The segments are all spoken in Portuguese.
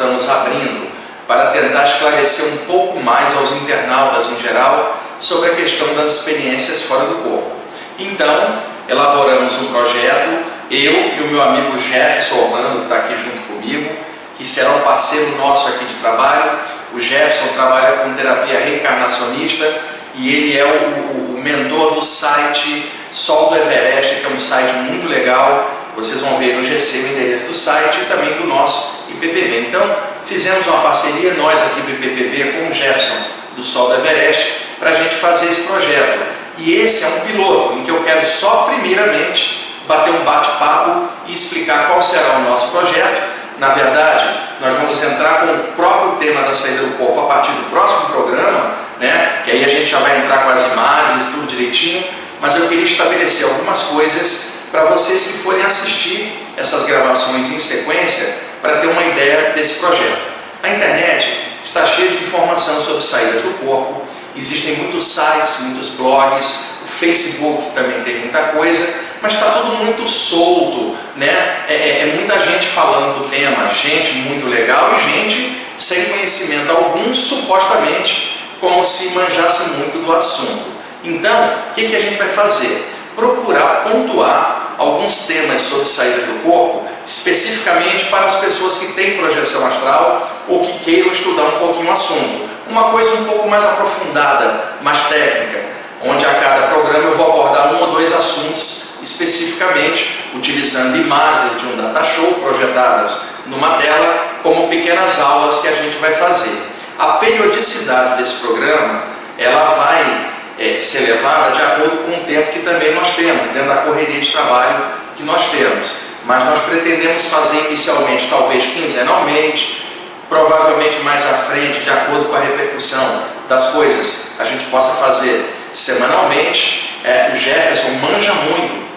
estamos abrindo para tentar esclarecer um pouco mais aos internautas em geral sobre a questão das experiências fora do corpo. Então, elaboramos um projeto, eu e o meu amigo Jefferson Orlando, que está aqui junto comigo, que será um parceiro nosso aqui de trabalho. O Jefferson trabalha com terapia reencarnacionista e ele é o, o, o mentor do site Sol do Everest, que é um site muito legal. Vocês vão ver no GC o endereço do site e também do nosso IPPB. Então, fizemos uma parceria, nós aqui do IPPB, com o Jefferson do Sol do Everest, para a gente fazer esse projeto. E esse é um piloto, em que eu quero só, primeiramente, bater um bate-papo e explicar qual será o nosso projeto. Na verdade, nós vamos entrar com o próprio tema da saída do corpo a partir do próximo programa, né? que aí a gente já vai entrar com as imagens e tudo direitinho, mas eu queria estabelecer algumas coisas para vocês que forem assistir essas gravações em sequência para ter uma ideia desse projeto. A internet está cheia de informação sobre saídas do corpo, Existem muitos sites, muitos blogs, o Facebook também tem muita coisa, mas está tudo muito solto, né? É, é, é, muita gente falando do tema, gente muito legal e gente sem conhecimento algum, supostamente como se manjasse muito do assunto. Então, o que, que a gente vai fazer? Procurar pontuar alguns temas sobre saídas do corpo, especificamente para as pessoas que têm projeção astral ou que queiram estudar um pouquinho o assunto uma coisa um pouco mais aprofundada, mais técnica, onde a cada programa eu vou abordar um ou dois assuntos especificamente, utilizando imagens de um data show projetadas numa tela, como pequenas aulas que a gente vai fazer. A periodicidade desse programa, ela vai é, ser levada de acordo com o tempo que também nós temos, dentro da correria de trabalho que nós temos. Mas nós pretendemos fazer inicialmente, talvez quinzenalmente, provavelmente mais à frente, de acordo com a repercussão das coisas, a gente possa fazer semanalmente. É, o Jefferson manja muito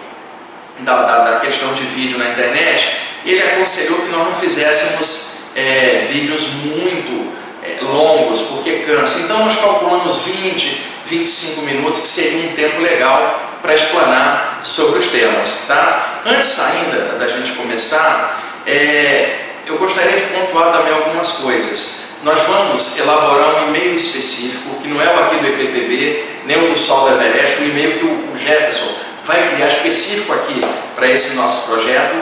da, da, da, questão de vídeo na internet. Ele aconselhou que nós não fizéssemos é, vídeos muito é, longos, porque cansa. Então nós calculamos 20, 25 minutos, que seria um tempo legal para explanar sobre os temas. Tá? Antes ainda da gente começar, é, eu gostaria de pontuar também algumas coisas. Nós vamos elaborar um e-mail específico, que não é o aqui do EPPB, nem o do Sol do Everest, o e-mail que o Jefferson vai criar específico aqui para esse nosso projeto.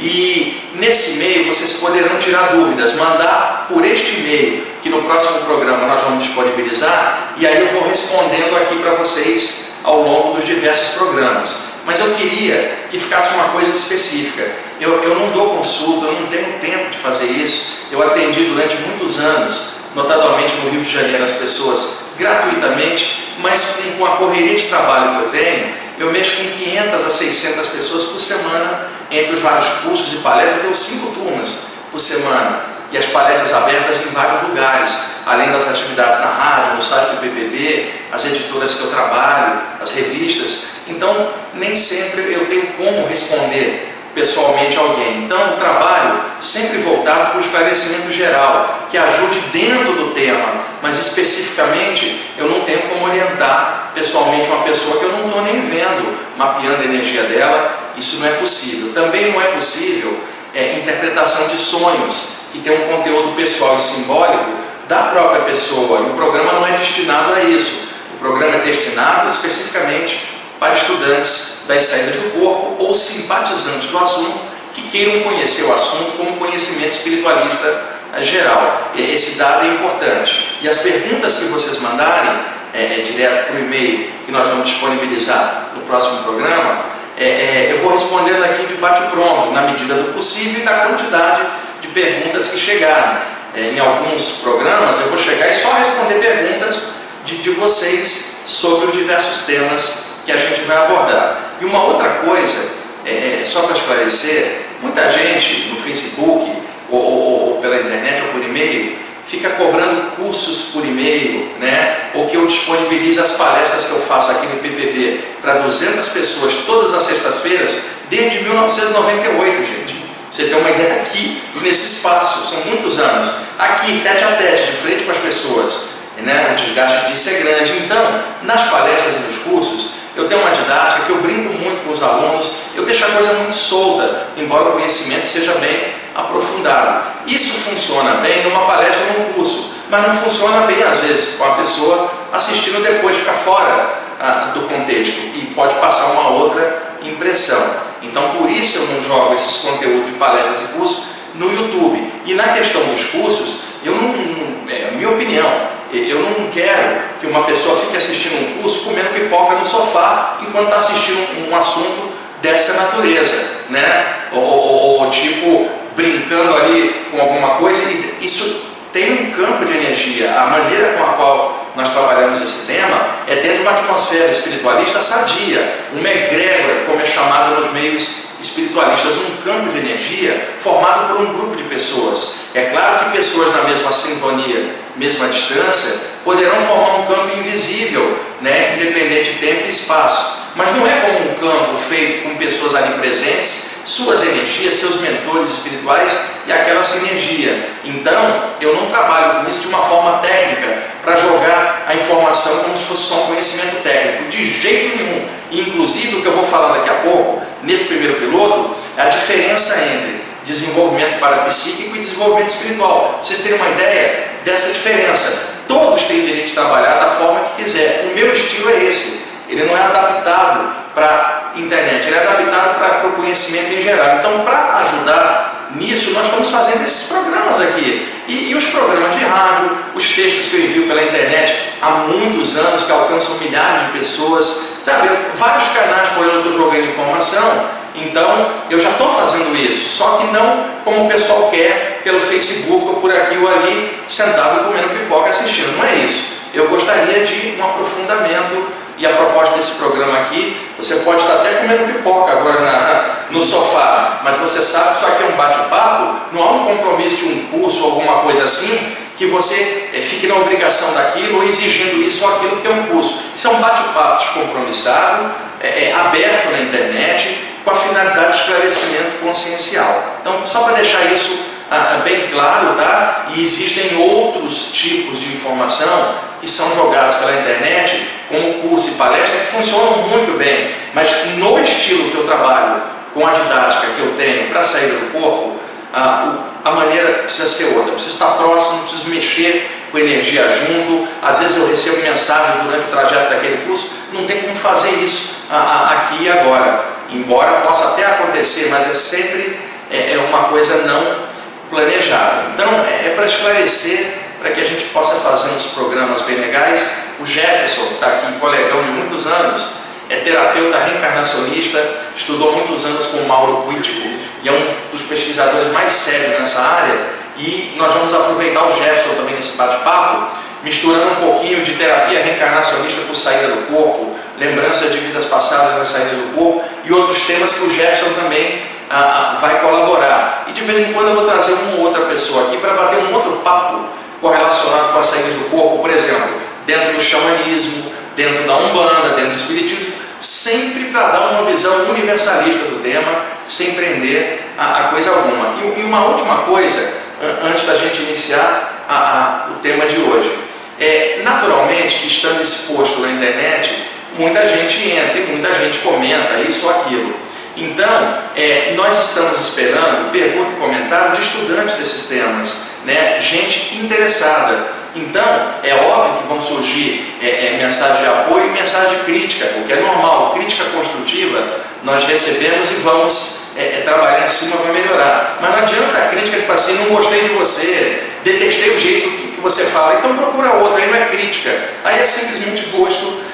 E nesse e-mail vocês poderão tirar dúvidas, mandar por este e-mail, que no próximo programa nós vamos disponibilizar, e aí eu vou respondendo aqui para vocês ao longo dos diversos programas. Mas eu queria que ficasse uma coisa específica. Eu, eu não dou consulta, eu não tenho tempo de fazer isso. Eu atendi durante muitos anos, notadamente no Rio de Janeiro, as pessoas gratuitamente, mas com, a correria de trabalho que eu tenho, eu mexo com 500 a 600 pessoas por semana, entre os vários cursos e palestras, eu tenho cinco turmas por semana e as palestras abertas em vários lugares, além das atividades na rádio, no site do PPB, as editoras que eu trabalho, as revistas. Então, nem sempre eu tenho como responder pessoalmente alguém. Então, o trabalho sempre voltado para o esclarecimento geral, que ajude dentro do tema, mas especificamente eu não tenho como orientar pessoalmente uma pessoa que eu não estou nem vendo, mapeando a energia dela, isso não é possível. Também não é possível é, interpretação de sonhos, que tem um conteúdo pessoal e simbólico da própria pessoa. E o programa não é destinado a isso. O programa é destinado especificamente para estudantes das saídas do corpo ou simpatizantes do assunto que queiram conhecer o assunto como conhecimento espiritualista geral. Esse dado é importante. E as perguntas que vocês mandarem é, é direto para o e-mail que nós vamos disponibilizar no próximo programa, é, é, eu vou respondendo aqui de bate-pronto, na medida do possível e da quantidade de perguntas que chegarem. É, em alguns programas eu vou chegar e só responder perguntas de, de vocês sobre os diversos temas que a gente vai abordar. E uma outra coisa, é, é só para esclarecer, muita gente no Facebook ou, ou, ou pela internet ou por e-mail fica cobrando cursos por e-mail, né? ou que eu disponibilize as palestras que eu faço aqui no PPB para 200 pessoas todas as sextas-feiras, desde 1998, gente. Você tem uma ideia aqui, nesse espaço, são muitos anos. Aqui, tete a tete, de frente com as pessoas. né? o desgaste disso é grande. Então, nas palestras e nos cursos, eu tenho uma didática que eu brinco muito com os alunos, eu deixo a coisa muito solta, embora o conhecimento seja bem aprofundado. Isso funciona bem numa palestra ou num curso, mas não funciona bem às vezes com a pessoa assistindo depois, fica fora ah, do contexto e pode passar uma outra impressão. Então, por isso eu não jogo esses conteúdos de palestras e cursos no YouTube. E na questão dos cursos, eu não, não é a minha opinião, eu não quero que uma pessoa fique assistindo um curso comendo pipoca no sofá enquanto está assistindo um, um, assunto dessa natureza, né? Ou, ou, ou, tipo brincando ali com alguma coisa. Isso tem um campo de energia. A maneira com a qual nós trabalhamos esse tema é dentro de uma atmosfera espiritualista sadia, uma egrégora, como é chamada nos meios espiritualistas, um campo de energia formado por um grupo de pessoas. É claro que pessoas na mesma sintonia, mesma distância, poderão formar um campo invisível, né, independente de tempo e espaço. Mas não é como um campo feito com pessoas ali presentes, suas energias, seus mentores espirituais e aquela sinergia. Então, eu não trabalho com isso de uma forma técnica, para jogar a informação como se fosse só um conhecimento técnico, de jeito nenhum. Inclusive, o que eu vou falar daqui a pouco, nesse primeiro piloto, é a diferença entre desenvolvimento parapsíquico e desenvolvimento espiritual. Vocês terem uma ideia dessa diferença. Todos têm direito de trabalhar da forma que quiser. O meu estilo é esse. Ele não é adaptado para internet, ele é adaptado para o conhecimento em geral. Então, para ajudar nisso, nós estamos fazendo esses programas aqui. E, e, os programas de rádio, os textos que eu envio pela internet há muitos anos, que alcançam milhares de pessoas, sabe? Vários canais por onde eu estou jogando informação então, eu já estou fazendo isso, só que não como o pessoal quer, pelo Facebook ou por aqui ou ali, sentado comendo pipoca assistindo. Não é isso. Eu gostaria de um aprofundamento e a proposta desse programa aqui, você pode estar até comendo pipoca agora na, no sofá, mas você sabe que isso aqui é um bate-papo, não há um compromisso de um curso ou alguma coisa assim, que você é, fique na obrigação daquilo ou exigindo isso ou aquilo, que é um curso. Isso é um bate-papo descompromissado, é, é, aberto na internet, com a finalidade de esclarecimento consciencial. Então, só para deixar isso ah, ah, bem claro, tá? E existem outros tipos de informação que são jogados pela internet, como curso e palestra, que funcionam muito bem, mas no estilo que eu trabalho, com a didática que eu tenho para sair do corpo, a, a maneira precisa ser outra. Eu preciso estar próximo, preciso mexer com energia junto. Às vezes eu recebo mensagens durante o trajeto daquele curso, não tem como fazer isso aqui e agora. Embora possa até acontecer, mas é sempre é, é uma coisa não planejada. Então é, é para esclarecer, para que a gente possa fazer uns programas bem legais. O Jefferson, que está aqui, colegão de muitos anos, é terapeuta reencarnacionista, estudou muitos anos com o Mauro Quitico e é um dos pesquisadores mais sérios nessa área. E nós vamos aproveitar o Jefferson também nesse bate-papo, misturando um pouquinho de terapia reencarnacionista com saída do corpo, lembrança de vidas passadas na saída do corpo e outros temas que o Jefferson também ah, vai colaborar. E de vez em quando eu vou trazer uma ou outra pessoa aqui para bater um outro papo correlacionado com as saídas do corpo, por exemplo, dentro do xamanismo, dentro da Umbanda, dentro do Espiritismo, sempre para dar uma visão universalista do tema, sem prender a, a coisa alguma. E, e, uma última coisa, antes da gente iniciar a, a, o tema de hoje. É, naturalmente, que estando exposto na internet, muita gente entra e muita gente comenta isso ou aquilo. Então, é, nós estamos esperando pergunta e comentário de estudantes desses temas, né? gente interessada. Então, é óbvio que vão surgir é, é, mensagens de apoio e mensagens de crítica, o que é normal. Crítica construtiva nós recebemos e vamos é, é, trabalhar em cima para melhorar. Mas não adianta a crítica tipo assim, não gostei de você, detestei o jeito que, que você fala, então procura outra, aí não é crítica, aí é simplesmente gosto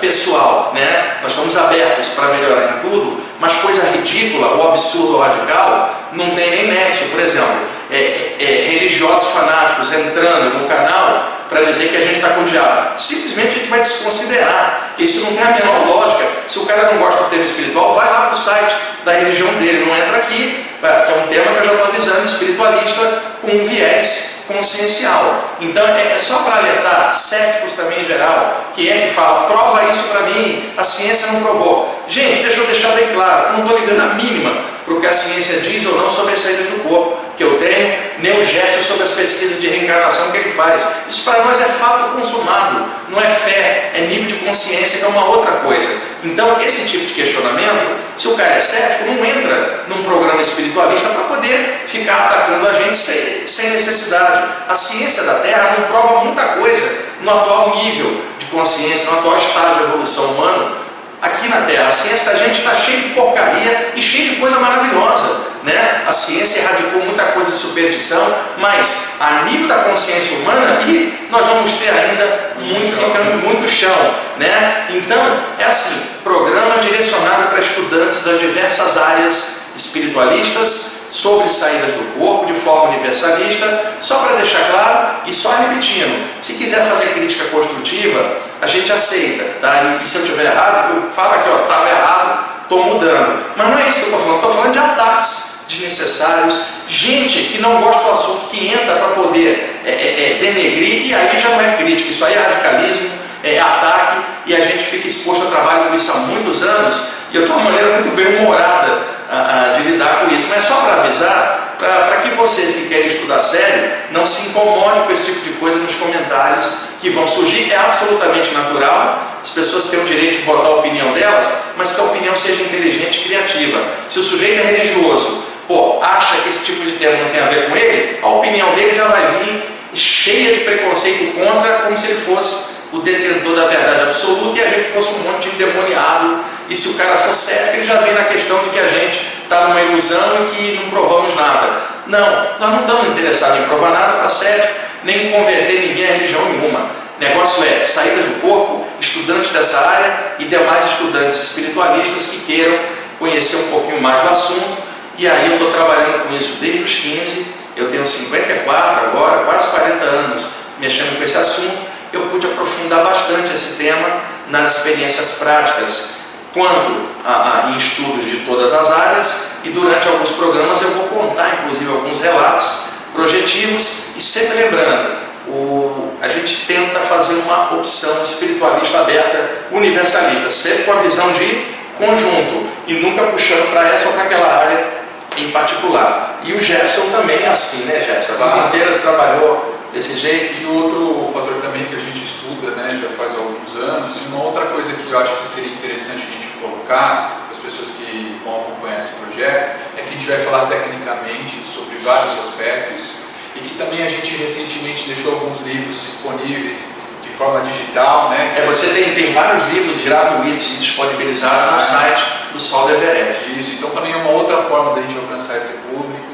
pessoal. Né? Nós estamos abertos para melhorar em tudo, mas coisa ridícula ou absurda ou radical não tem nem nexo. Por exemplo, é, é, é religiosos fanáticos entrando no canal para dizer que a gente está com o diabo. Simplesmente a gente vai desconsiderar, isso não tem a menor lógica. Se o cara não gosta do tema espiritual, vai lá para o site da religião dele, não entra aqui, que é um tema que eu já estou avisando, espiritualista com um viés consciencial. Então é, é só para alertar céticos também em geral, que é que fala, prova isso para mim, a ciência não provou. Gente, deixa eu deixar bem claro, eu não estou ligando a mínima para o que a ciência diz ou não sobre as saídas do corpo que eu tenho, nem o gesto sobre as pesquisas de reencarnação que ele faz. Isso para nós é fato consumado. Não é fé, é nível de consciência, que é uma outra coisa. Então, esse tipo de questionamento, se o cara é cético, não entra num programa espiritualista para poder ficar atacando a gente sem, sem necessidade. A ciência da Terra não prova muita coisa no atual nível de consciência, no atual estado de evolução humana aqui na Terra. A ciência da gente está cheia de porcaria e cheia de coisa maravilhosa. Né? A ciência erradicou muita coisa de superstição, mas a nível da consciência humana, aqui nós vamos ter ainda muito, chão. muito chão. Né? Então, é assim, programa direcionado para estudantes das diversas áreas espiritualistas sobre saídas do corpo de forma universalista, só para deixar claro e só repetindo, se quiser fazer crítica construtiva, a gente aceita, tá? E, se eu estiver errado, eu falo aqui, ó, estava errado, estou mudando. Mas não é isso que eu estou falando, estou falando de ataques desnecessários, gente que não gosta do assunto, que entra para poder é, é, é, denegrir, e aí já não é crítica, isso aí é radicalismo, é ataque, e a gente fica exposto a trabalho com isso há muitos anos, e eu tenho uma maneira muito bem humorada a, a, de lidar com isso. Mas só para avisar, para que vocês que querem estudar sério, não se incomodem com esse tipo de coisa nos comentários que vão surgir. É absolutamente natural, as pessoas têm o direito de botar a opinião delas, mas que a opinião seja inteligente e criativa. Se o sujeito é religioso, pô, acha que esse tipo de tema não tem a ver com ele, a opinião dele já vai vir cheia de preconceito contra, como se ele fosse o detentor da verdade absoluta e a gente fosse um monte de endemoniado. E se o cara for certo, ele já vem na questão de que a gente está numa ilusão e que não provamos nada. Não, nós não estamos interessados em provar nada para cético, nem em converter ninguém a religião nenhuma. Negócio é saídas do corpo, estudantes dessa área e demais estudantes espiritualistas que queiram conhecer um pouquinho mais do assunto. E aí eu estou trabalhando com isso desde os 15, eu tenho 54 agora, quase 40 anos mexendo com esse assunto. Eu pude aprofundar bastante esse tema nas experiências práticas, quanto a, a, em estudos de todas as áreas, e durante alguns programas eu vou contar, inclusive, alguns relatos projetivos, e sempre lembrando, o, a gente tenta fazer uma opção espiritualista aberta, universalista, sempre com a visão de conjunto, e nunca puxando para essa ou para aquela área em particular. E o Jefferson também é assim, né, Jefferson? A vida inteira você trabalhou desse jeito. E outro fator também que a gente estuda né, já faz alguns anos, e uma outra coisa que eu acho que seria interessante a gente colocar para as pessoas que vão acompanhar esse projeto, é que a gente vai falar tecnicamente sobre vários aspectos e que também a gente recentemente deixou alguns livros disponíveis de forma digital. Né, é, você tem, tem vários livros gratuitos disponibilizados no ah, site do Sol do Everest. Isso, então também é uma outra forma da gente alcançar esse público.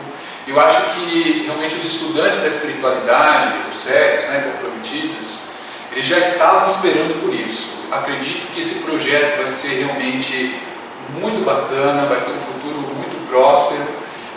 Eu acho que realmente os estudantes da espiritualidade, os sérios, né, comprometidos, eles já estavam esperando por isso. Acredito que esse projeto vai ser realmente muito bacana, vai ter um futuro muito próspero.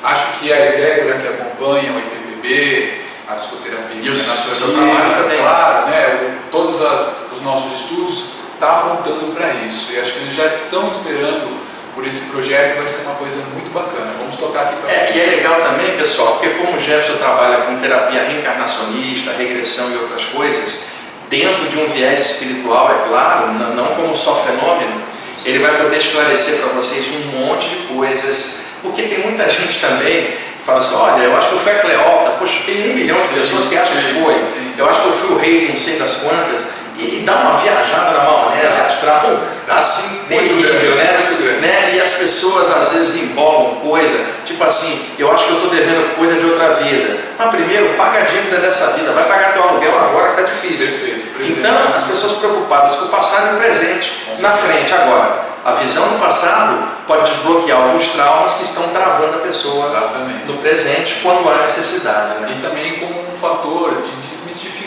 Acho que a egrégora que acompanha o IPPB, a psicoterapia e o seu trabalho também, claro, né, todos as, os nossos estudos estão tá apontando para isso. E acho que eles já estão esperando por esse projeto vai ser uma coisa muito bacana. Vamos tocar aqui para é, E é legal também, pessoal, porque como o Jefferson trabalha com terapia reencarnacionista, regressão e outras coisas, dentro de um viés espiritual, é claro, não como só fenômeno, ele vai poder esclarecer para vocês um monte de coisas, porque tem muita gente também que fala assim, olha, eu acho que eu fui a Cleópatra, poxa, tem um milhão de pessoas que acham que foi, eu acho que eu fui o rei não sei das quantas, e, dá uma viajada na maionese astral assim terrível, né? né? E as pessoas às vezes embolam coisa, tipo assim, eu acho que eu estou devendo coisa de outra vida. Mas primeiro, paga a dívida dessa vida, vai pagar teu aluguel agora que está difícil. Perfeito, então, as pessoas preocupadas com o passado e o presente, na frente agora. A visão do passado pode desbloquear alguns traumas que estão travando a pessoa Exatamente. no presente quando há necessidade. Né? E também como um fator de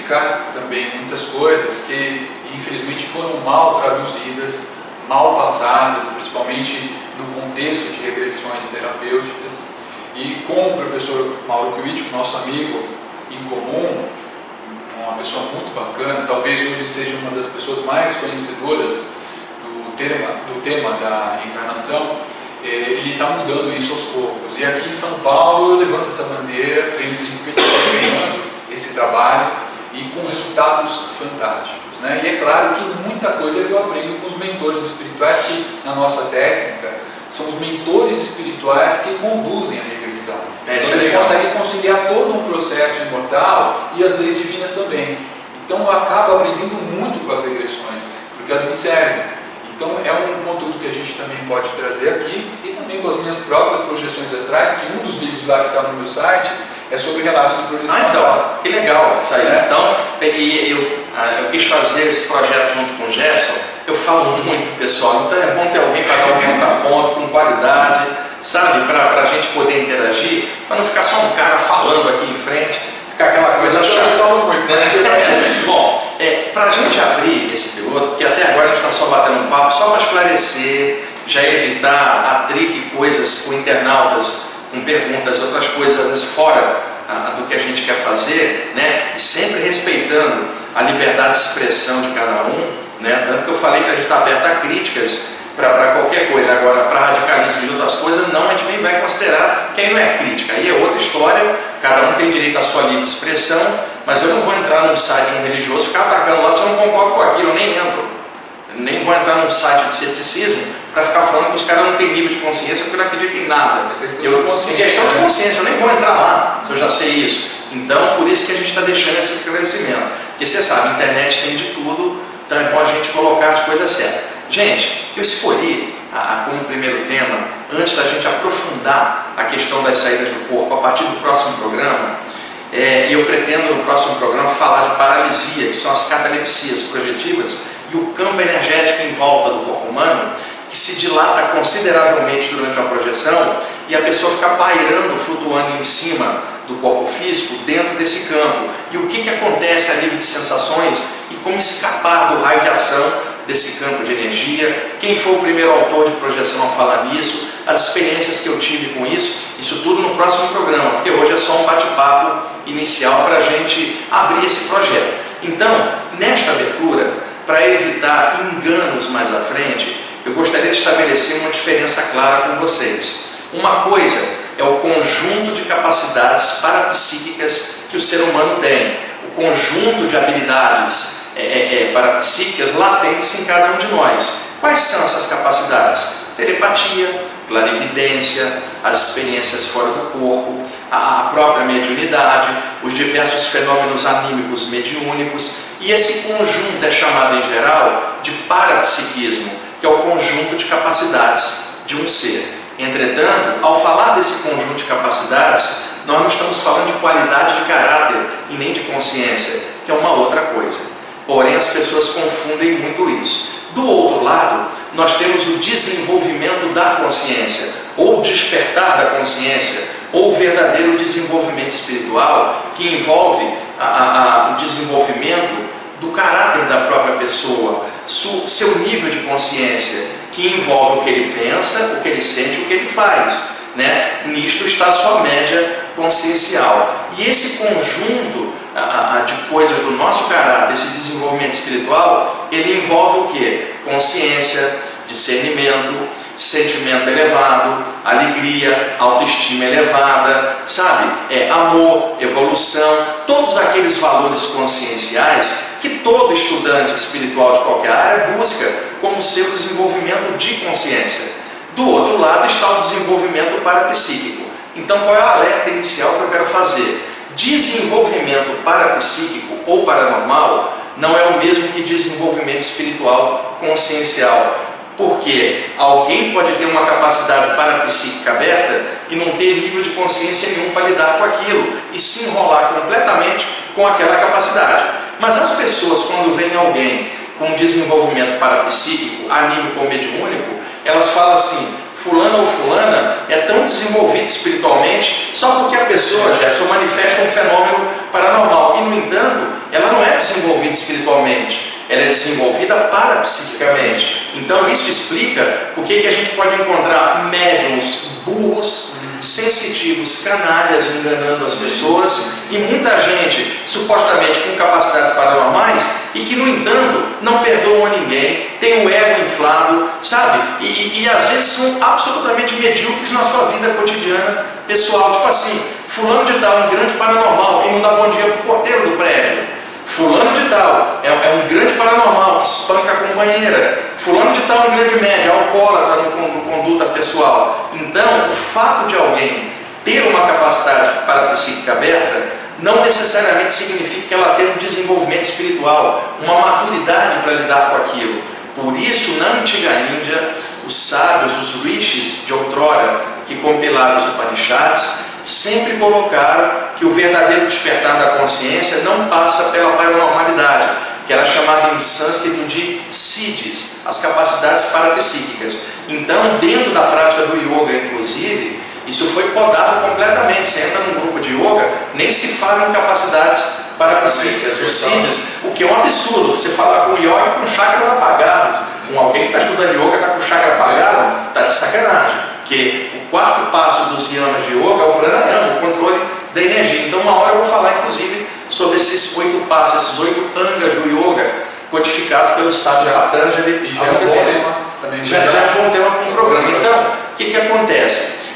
desmistificar também muitas coisas que infelizmente foram mal traduzidas, mal passadas, principalmente no contexto de regressões terapêuticas. E com o professor Mauro Kiewicz, nosso amigo em comum, uma pessoa muito bacana, talvez hoje seja uma das pessoas mais conhecedoras tema, do tema da reencarnação, é, ele está mudando isso aos poucos. E aqui em São Paulo eu levanto essa bandeira, tenho desempenhando esse trabalho e com resultados fantásticos. Né? E é claro que muita coisa eu aprendo com os mentores espirituais, que na nossa técnica são os mentores espirituais que conduzem a regressão. É, então, eles conseguem conciliar todo um processo imortal e as leis divinas também. Então eu acabo aprendendo muito com as regressões, porque elas me servem. Então é um conteúdo que a gente também pode trazer aqui e também com as minhas próprias projeções astrais, que um dos livros lá que está no meu site é sobre relatos de projeção ah, então, Que legal isso aí. É. Então, e eu, ah, eu quis fazer esse projeto junto com o Jefferson. Eu falo muito, pessoal, então é bom ter alguém para dar um contraponto com qualidade, sabe? Para a gente poder interagir, para não ficar só um cara falando aqui em frente, ficar aquela coisa chata. Eu falo muito, né? bom, é, para a gente abrir esse piloto, porque até agora a gente está só batendo um papo, só para esclarecer, já evitar atrito e coisas com internautas com perguntas, outras coisas às vezes fora ah, do que a gente quer fazer, né? E sempre respeitando a liberdade de expressão de cada um, né? Tanto que eu falei que a gente está aberto a críticas que aí não é crítica. Aí é outra história, cada um tem direito à sua livre expressão, mas eu não vou entrar num site de um religioso ficar atacando lá se eu não concordo com aquilo, eu nem entro. Nem vou entrar num site de ceticismo para ficar falando que os caras não têm nível de consciência porque não acreditam em nada. É questão, eu, de consciência, é questão de consciência, eu nem vou entrar lá se eu já sei isso. Então, por isso que a gente está deixando esse esclarecimento. Porque você sabe, a internet tem de tudo, então é bom a gente colocar as coisas certas. Gente, eu escolhi a, a, como primeiro tema, antes da gente aprofundar a questão das saídas do corpo, a partir do próximo programa, é, eu pretendo no próximo programa falar de paralisia, que são as catalepsias projetivas e o campo energético em volta do corpo humano, que se dilata consideravelmente durante uma projeção e a pessoa fica pairando, flutuando em cima do corpo físico dentro desse campo. E o que, que acontece a nível de sensações e como escapar do raio de ação desse campo de energia. Quem foi o primeiro autor de projeção a falar nisso, as experiências que eu tive com isso, isso tudo no próximo programa, porque hoje é só um bate-papo inicial para a gente abrir esse projeto. Então, nesta abertura, para evitar enganos mais à frente, eu gostaria de estabelecer uma diferença clara com vocês. Uma coisa é o conjunto de capacidades parapsíquicas que o ser humano tem, o conjunto de habilidades é, é, é parapsíquicas latentes em cada um de nós. Quais são essas capacidades? Telepatia, clarividência, as experiências fora do corpo, a própria mediunidade, os diversos fenômenos anímicos mediúnicos, e esse conjunto é chamado em geral de parapsiquismo, que é o conjunto de capacidades de um ser. Entretanto, ao falar desse conjunto de capacidades, nós não estamos falando de qualidade de caráter e nem de consciência, que é uma outra coisa. Porém, as pessoas confundem muito isso. Do outro lado, nós temos o desenvolvimento da consciência, ou despertar da consciência, ou verdadeiro desenvolvimento espiritual, que envolve a, a, o desenvolvimento do caráter da própria pessoa, seu nível de consciência, que envolve o que ele pensa, o que ele sente, o que ele faz. Né? Nisto está a sua média consciencial. E esse conjunto a, de coisas do nosso caráter, esse desenvolvimento espiritual, ele envolve o que? Consciência, discernimento, sentimento elevado, alegria, autoestima elevada, sabe? É amor, evolução, todos aqueles valores conscienciais que todo estudante espiritual de qualquer área busca como seu desenvolvimento de consciência. Do outro lado está o desenvolvimento parapsíquico. Então, qual é o alerta inicial que eu quero fazer? Desenvolvimento parapsíquico ou paranormal não é o mesmo que desenvolvimento espiritual consciencial. Porque alguém pode ter uma capacidade parapsíquica aberta e não ter nível de consciência nenhum para lidar com aquilo e se enrolar completamente com aquela capacidade. Mas as pessoas, quando vem alguém com desenvolvimento parapsíquico, anímico ou mediúnico, elas falam assim: fulano ou fulana é tão desenvolvida espiritualmente só porque a pessoa, Jefferson, manifesta um fenômeno paranormal. E, no entanto, ela não é desenvolvida espiritualmente ela é desenvolvida parapsiquicamente. Então isso explica por que a gente pode encontrar médiums burros, sensitivos, canalhas enganando as pessoas e muita gente supostamente com capacidades paranormais e que no entanto não perdoam a ninguém, tem o ego inflado, sabe? E, e, e às vezes são absolutamente medíocres na sua vida cotidiana pessoal, tipo assim, fulano de tal, um grande paranormal e não dá bom dia para o porteiro do prédio. Fulano de tal é, é, um grande paranormal que espanca a companheira. Fulano de tal é um grande médio, alcoólatra no, no conduta pessoal. Então, o fato de alguém ter uma capacidade parapsíquica aberta não necessariamente significa que ela tem um desenvolvimento espiritual, uma maturidade para lidar com aquilo. Por isso, na antiga Índia, os sábios, os rishis de outrora, que compilaram os Upanishads, sempre colocaram que o verdadeiro despertar da consciência não passa pela paranormalidade, que era chamada em sânscrito de siddhis, as capacidades parapsíquicas. Então, dentro da prática do yoga, inclusive, isso foi podado completamente. Você entra num grupo de yoga, nem se fala em capacidades parapsíquicas, os siddhis, o que é um absurdo. Você falar com um yoga com chakras apagados, com alguém que está estudando yoga está com o chakra apagado, está de sacanagem. Porque o quarto passo dos yamas de yoga é o pranayama, o controle da energia. Então, uma hora eu vou falar, inclusive, sobre esses oito passos, esses oito angas do yoga, codificados pelo sábio Patanjali. E já é um tema também. Já, já é um bom tema para um programa. Então, o que, que acontece?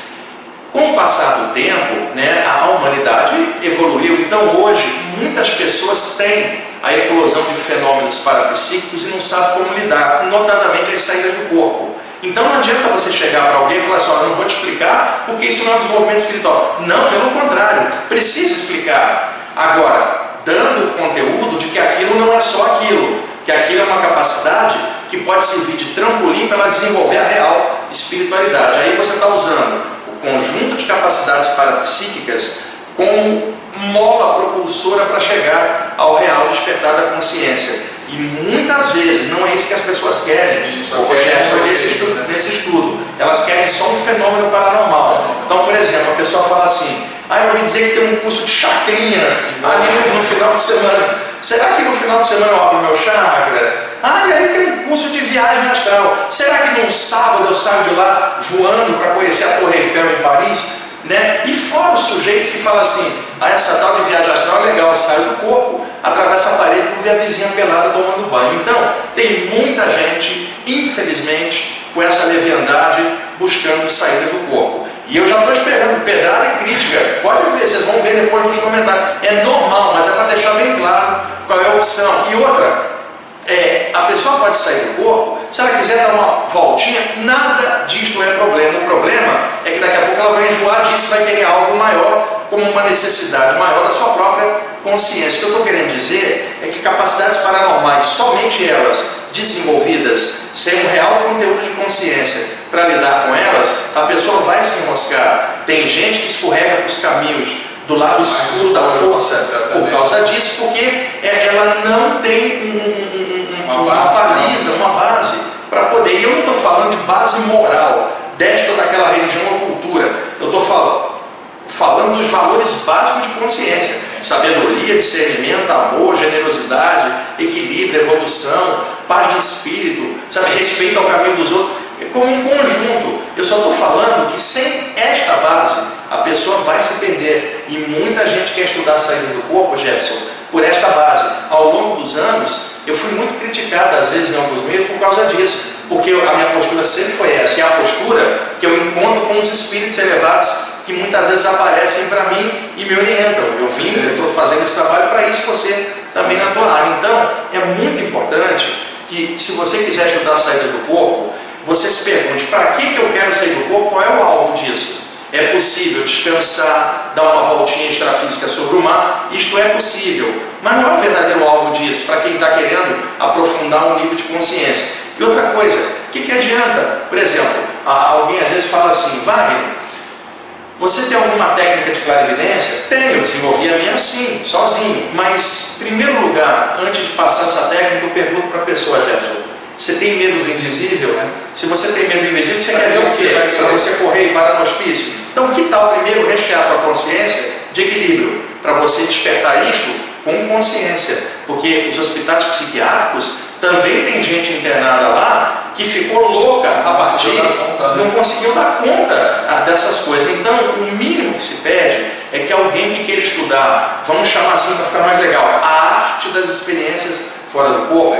Com o passar do tempo, né, a humanidade evoluiu. Então, hoje, muitas pessoas têm a eclosão de fenômenos parapsíquicos e não sabem como lidar, notadamente as saídas do corpo. Então não adianta você chegar para alguém e falar assim, oh, não vou te explicar porque isso não é um desenvolvimento espiritual. Não, pelo contrário, precisa explicar. Agora, dando conteúdo de que aquilo não é só aquilo, que aquilo é uma capacidade que pode servir de trampolim para ela desenvolver a real espiritualidade. Aí você está usando o conjunto de capacidades parapsíquicas como mola propulsora para chegar ao real despertar da consciência. E muitas vezes não é isso que as pessoas querem, Sim, só Ô, querem Jefferson, só nesse, estudo, né? nesse estudo. Elas querem só um fenômeno paranormal. Então, por exemplo, a pessoa fala assim: ah, eu ouvi dizer que tem um curso de chacrinha ali no, no final de semana. Será que no final de semana eu abro meu chakra? Ah, e aí tem um curso de viagem astral. Será que num sábado eu saio de lá voando para conhecer a Torre Eiffel em Paris? Né? E fora os sujeitos que falam assim, ah, essa tal de viagem astral é legal, sai do corpo, atravessa a parede e vê a vizinha pelada tomando banho. Então, tem muita gente, infelizmente, com essa leviandade, buscando saída do corpo. E eu já estou esperando pedrada e crítica. Pode ver, vocês vão ver depois nos comentários. É normal, mas é para deixar bem claro qual é a opção. E outra, é, a pessoa pode sair do corpo, se ela quiser dar uma voltinha, nada disto é problema. O problema é que daqui a pouco ela vai enjoar disso, vai querer algo maior, como uma necessidade maior da sua própria consciência. O que eu estou querendo dizer é que capacidades paranormais, somente elas desenvolvidas, sem um real conteúdo de consciência para lidar com elas, a pessoa vai se enroscar. Tem gente que escorrega para os caminhos do lado escuro da força por causa disso, porque é, ela não tem um, Uma uma base, baliza, uma base para poder. E eu não estou falando de base moral desta ou daquela religião ou cultura. Eu estou falando, falando dos valores básicos de consciência: sabedoria, discernimento, amor, generosidade, equilíbrio, evolução, paz de espírito, sabe, respeito ao caminho dos outros. É como um conjunto. Eu só estou falando que sem esta base a pessoa vai se perder. E muita gente quer estudar saída do corpo, Jefferson, por esta base. Ao longo dos anos, eu fui muito criticado, às vezes, em alguns meios, por causa disso. Porque a minha postura sempre foi essa. E é a postura que eu encontro com os espíritos elevados que muitas vezes aparecem para mim e me orientam. Eu vim, eu estou fazendo esse trabalho para isso você também na tua área. Então, é muito importante que, se você quiser estudar a saída do corpo, você se pergunte, para que, que eu quero sair do corpo? Qual é o alvo disso? É possível descansar, dar uma voltinha extrafísica sobre o mar? Isto é possível, mas não é o verdadeiro alvo disso, para quem está querendo aprofundar um nível de consciência. E outra coisa, o que, que adianta? Por exemplo, alguém às vezes fala assim, Wagner, você tem alguma técnica de clarividência? Tenho, desenvolvi a minha sim, sozinho. Mas, em primeiro lugar, antes de passar essa técnica, eu pergunto para a pessoa, Jefferson, você tem medo do invisível? Se você tem medo do invisível, você quer ver o quê? Para você correr e parar no hospício? Então, que tal primeiro rechear a tua consciência de equilíbrio? Para você despertar isto com consciência. Porque os hospitais psiquiátricos também tem gente internada lá que ficou louca a partir, conta, né? não conseguiu dar conta ah, dessas coisas. Então, o mínimo que se pede é que alguém que queira estudar, vamos chamar assim para ficar mais legal, a arte das experiências fora do corpo,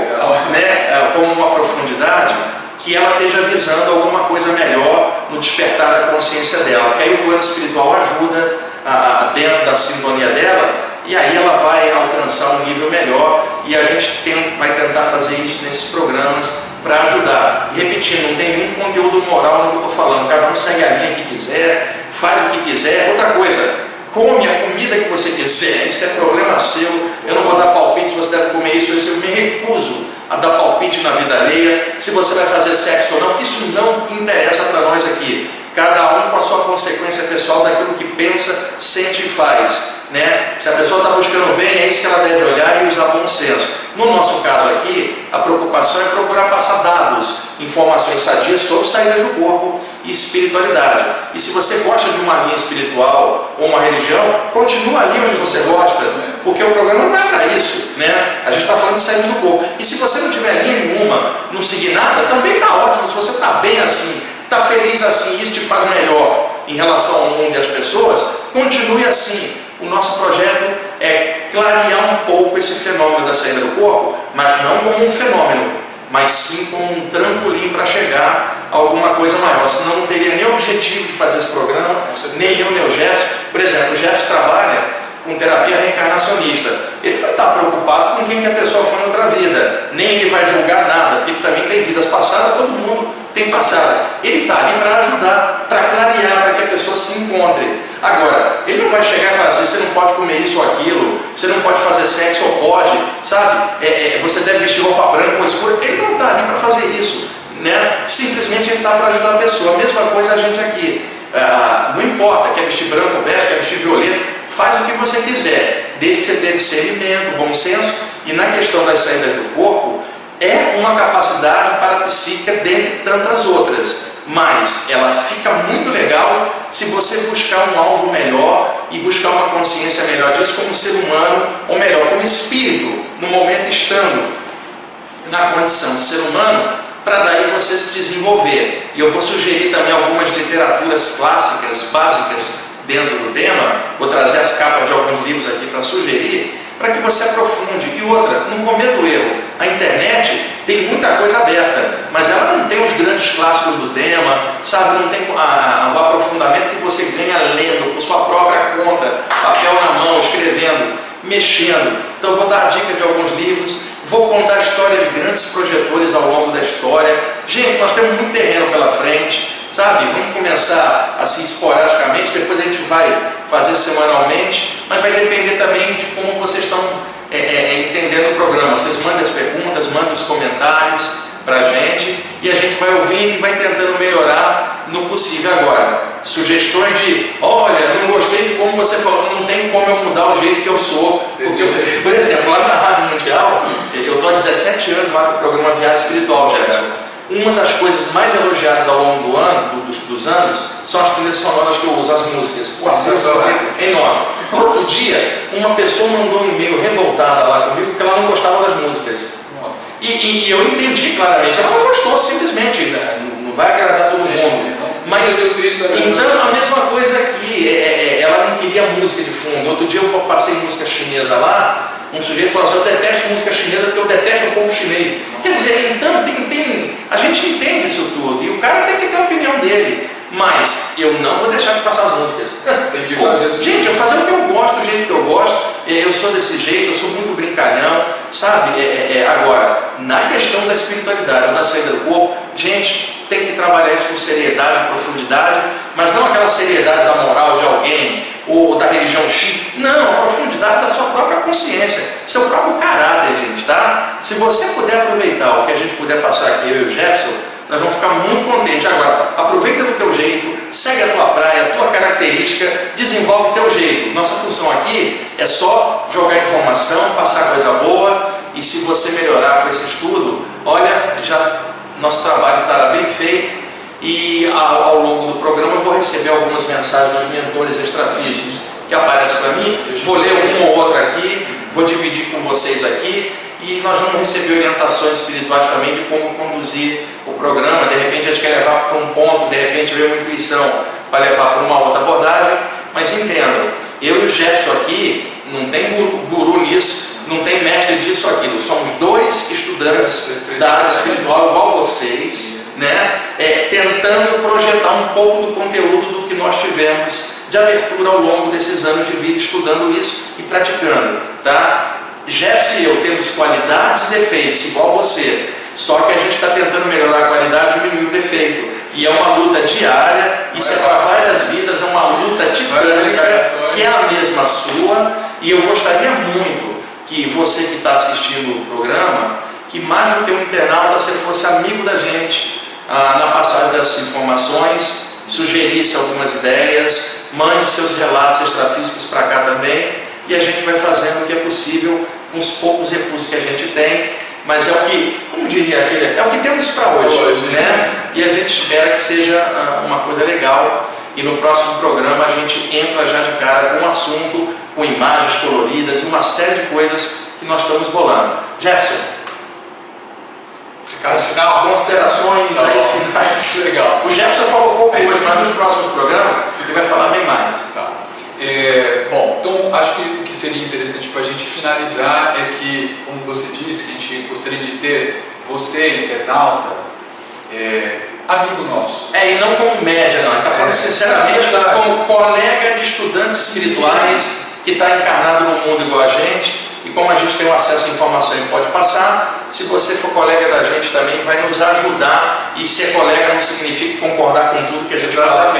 né, ah, como uma profundidade, que ela esteja visando alguma coisa melhor no despertar da consciência dela. Porque aí o plano espiritual ajuda ah, dentro da sintonia dela e aí ela vai alcançar um nível melhor e a gente tem- vai tentar fazer isso nesses programas para ajudar. E repetindo, não tem nenhum conteúdo moral no que eu estou falando, cada um segue a linha que quiser, faz o que quiser. Outra coisa, come a comida que você quiser, isso é problema seu. Eu não vou dar palpite se você deve comer isso, eu me recuso a dar palpite na vida alheia, se você vai fazer sexo ou não, isso não interessa para nós aqui. Cada um com a sua consequência pessoal daquilo que pensa, sente e faz. Né? Se a pessoa está buscando bem, é isso que ela deve olhar e usar bom senso. No nosso caso aqui, a preocupação é procurar passar dados, informações sadias sobre saídas do corpo e espiritualidade. E se você gosta de uma linha espiritual ou uma religião, continua ali onde você gosta, porque o programa não é para isso. Né? A gente está falando de saídas do corpo. E se você não tiver linha nenhuma, não seguir nada, também está ótimo. Se você está bem assim, está feliz assim, isso te faz melhor em relação ao mundo e às pessoas, continue assim o nosso projeto é clarear um pouco esse fenômeno da saída do corpo, mas não como um fenômeno, mas sim como um trampolim para chegar a alguma coisa maior. Senão não teria nem objetivo de fazer esse programa, nem eu, nem o Jefferson. Por exemplo, o Jefferson trabalha com terapia reencarnacionista. Ele não está preocupado com quem que a pessoa foi na outra vida, nem ele vai julgar nada, porque ele também tem vidas passadas, todo mundo tem passado. Ele está ali para ajudar, para clarear, para que a pessoa se encontre. Agora, ele não vai chegar e falar assim, você não pode comer isso ou aquilo, você não pode fazer sexo ou pode, sabe? É, é, você deve vestir roupa branca ou escura. Ele não está ali para fazer isso. Né? Simplesmente ele está para ajudar a pessoa. A mesma coisa a gente aqui. Ah, não importa, quer vestir branco, veste, quer vestir violeta, faz o que você quiser, desde que você tenha discernimento, bom senso, e na questão das saídas do corpo, é uma capacidade para a psíquica dentre tantas outras, mas ela fica muito legal se você buscar um alvo melhor e buscar uma consciência melhor disso como ser humano, ou melhor, como espírito, no momento estando na condição de ser humano, para daí você se desenvolver. E eu vou sugerir também algumas literaturas clássicas, básicas dentro do tema, vou trazer as capas de alguns livros aqui para sugerir, para que você aprofunde. E outra, não cometa o erro. A internet tem muita coisa aberta, mas ela não tem os grandes clássicos do tema, sabe? Não tem a, a, o aprofundamento que você ganha lendo por sua própria conta, papel na mão, escrevendo, mexendo. Então, vou dar a dica de alguns livros, vou contar a história de grandes projetores ao longo da história. Gente, nós temos muito terreno pela frente sabe? Vamos começar assim esporadicamente, depois a gente vai fazer semanalmente, mas vai depender também de como vocês estão é, é, é entendendo o programa. Vocês mandem as perguntas, mandem os comentários para a gente e a gente vai ouvindo e vai tentando melhorar no possível agora. Sugestões de, olha, não gostei de como você falou, não tem como eu mudar o jeito que eu sou. Porque eu, por exemplo, lá na Rádio Mundial, eu estou há 17 anos lá com o programa Viagem Espiritual, Jefferson. Uma das coisas mais elogiadas ao longo do ano, dos, dos anos, são as trilhas sonoras que eu uso, as músicas. É enorme. Outro dia, uma pessoa mandou um e-mail revoltada lá comigo porque ela não gostava das músicas. E, e, e, eu entendi claramente, ela não gostou simplesmente, né? não vai agradar todo mundo. Mas então a mesma coisa aqui, é, é, é, ela não queria música de fundo. Outro dia eu passei música chinesa lá, um sujeito falou assim, eu detesto música chinesa porque eu detesto o povo chinês. Quer dizer, então tem, tem, a gente entende isso tudo e o cara tem que ter a opinião dele. Mas eu não vou deixar de passar as músicas. Tem que fazer Pô, Gente, eu fazer o que eu gosto, do jeito que eu gosto. É, eu sou desse jeito, eu sou muito brincalhão, sabe? É, é, é, agora, na questão da espiritualidade, da saída do corpo, gente, tem que trabalhar isso com seriedade, profundidade, mas não aquela seriedade da moral de alguém ou da religião X. Não, a profundidade da sua própria consciência, seu próprio caráter, gente, tá? Se você puder aproveitar o que a gente puder passar aqui, eu e o Jefferson, nós vamos ficar muito contentes. Agora, aproveita do teu jeito, segue a tua praia, a tua característica, desenvolve o teu jeito. Nossa função aqui é só jogar informação, passar coisa boa, e se você melhorar com esse estudo, olha, já nosso trabalho estará bem feito e ao, ao longo do programa eu vou receber algumas mensagens dos mentores extrafísicos que aparecem para mim, vou ler um ou outro aqui, vou dividir com vocês aqui e nós vamos receber orientações espirituais também de como conduzir o programa. De repente a gente quer levar para um ponto, de repente veio uma intuição para levar para uma outra abordagem, mas entendam, eu e o Jefferson aqui não tem guru, guru nisso, não tem mestre disso ou aquilo. Somos dois estudantes da área espiritual, igual vocês, né? É, tentando projetar um pouco do conteúdo do que nós tivemos de abertura ao longo desses anos de vida, estudando isso e praticando. Tá? Jefferson e eu temos qualidades e defeitos, igual você. Só que a gente está tentando melhorar a qualidade e diminuir o defeito. E é uma luta diária, isso é para várias vidas, é uma luta titânica, que é a mesma sua. E eu gostaria muito que você que está assistindo o programa, que mais do que um internauta, você fosse amigo da gente ah, na passagem dessas informações, sugerisse algumas ideias, mande seus relatos extrafísicos para cá também, e a gente vai fazendo o que é possível com os poucos recursos que a gente tem mas é o que, como diria aquele, é o que temos para hoje, hoje, né? E a gente espera que seja uh, uma coisa legal. E no próximo programa a gente entra já de cara com um assunto, com imagens coloridas uma série de coisas que nós estamos bolando. Jefferson, Ricardo, considerações tá aí finais. Legal. O Jefferson falou pouco hoje, mas nos próximos programas ele vai falar bem mais. Tá. É, bom, então acho que o que seria interessante para a gente finalizar é que, como você disse, que a gente gostaria de ter você, internauta, é, amigo nosso. É, e não como média, não. Está falando é, sinceramente é como colega de estudantes espirituais que está encarnado no mundo igual a gente e como a gente tem um acesso à informação e pode passar, se você for colega da gente também, vai nos ajudar. E ser colega não significa concordar com tudo que a gente fala.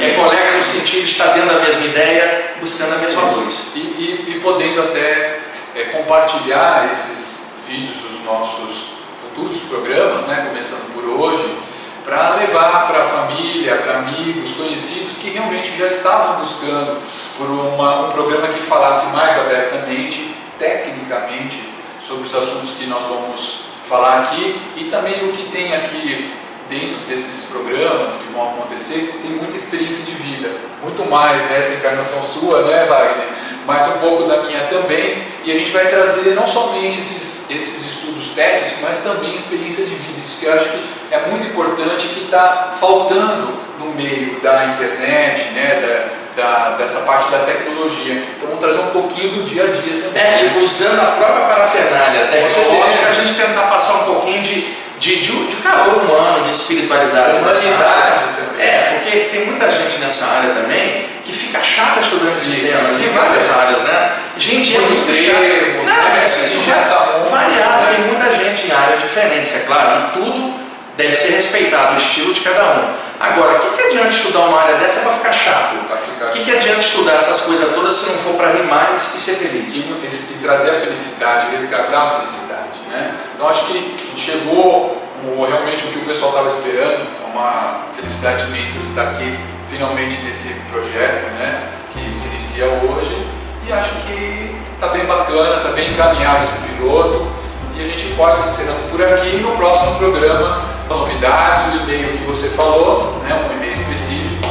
É colega no sentido de estar dentro da mesma ideia, buscando a mesma luz. E, e, e, podendo até é, compartilhar esses vídeos dos nossos futuros programas, né, começando por hoje, para levar para a família, para amigos, conhecidos que realmente já estavam buscando por uma, um programa que falasse mais abertamente tecnicamente sobre os assuntos que nós vamos falar aqui e também o que tem aqui dentro desses programas que vão acontecer, tem muita experiência de vida, muito mais nessa encarnação sua, né, Wagner? Mas um pouco da minha também, e a gente vai trazer não somente esses, esses estudos técnicos, mas também experiência de vida. Isso que eu acho que é muito importante, que está faltando no meio da internet, né, da, da, dessa parte da tecnologia. Então vamos trazer um pouquinho do dia a dia também. É, e usando a própria parafernália tecnológica, a gente tentar passar um pouquinho de, de, de, de calor humano, de espiritualidade, humanidade também. É, porque tem muita gente nessa área também que fica chata estudando sistemas em várias áreas, né? Gente, é muito chato. Não, é, isso já é variado, tem muita gente em áreas diferentes, é claro, e tudo deve ser respeitado, o estilo de cada um. Agora, o que, que adianta estudar uma área dessa para ficar chato? O que, que adianta estudar essas coisas todas se não for para rir mais e ser feliz? E, e, trazer a felicidade, resgatar a felicidade. Né? Então acho que chegou o, realmente o que o pessoal estava esperando, é uma felicidade imensa de estar aqui finalmente nesse projeto né, que se inicia hoje. E acho que está bem bacana, está bem encaminhado esse piloto. E a gente pode encerrando por aqui. E no próximo programa novidades, o e-mail que você falou, né, um e-mail específico,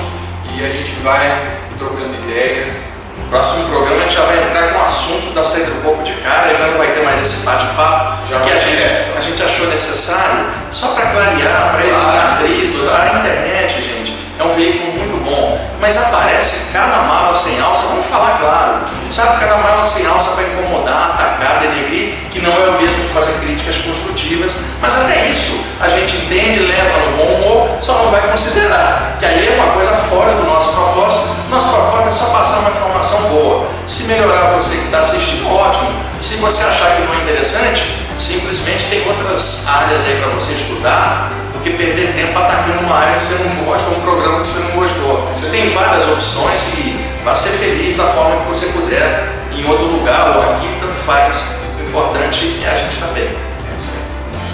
e a gente vai trocando ideias. No próximo programa a gente já vai entrar com o assunto da saída do corpo de cara, já não vai ter mais esse bate-papo. Que a gente, a gente achou necessário, só para clarear, para evitar atritos. A internet, gente, é um veículo muito bom, mas aparece cada mala sem alça, vamos falar claro, sabe, cada mala sem alça para incomodar, atacar, denegrir, não é o mesmo que fazer críticas construtivas, mas até isso a gente entende, leva no bom humor, só não vai considerar, que aí é uma coisa fora do nosso propósito, nosso propósito é só passar uma informação boa, se melhorar você que está assistindo, ótimo, se você achar que não é interessante, simplesmente tem outras áreas aí para você estudar, do que perder tempo atacando uma área que você não gosta um programa que você não gostou. Você tem várias opções e vá ser feliz da forma que você puder, em outro lugar ou aqui, tanto faz. Importante é a gente estar bem. É.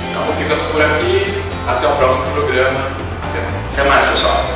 Então, ficando por aqui. Até o próximo programa. Até mais. Até mais, pessoal.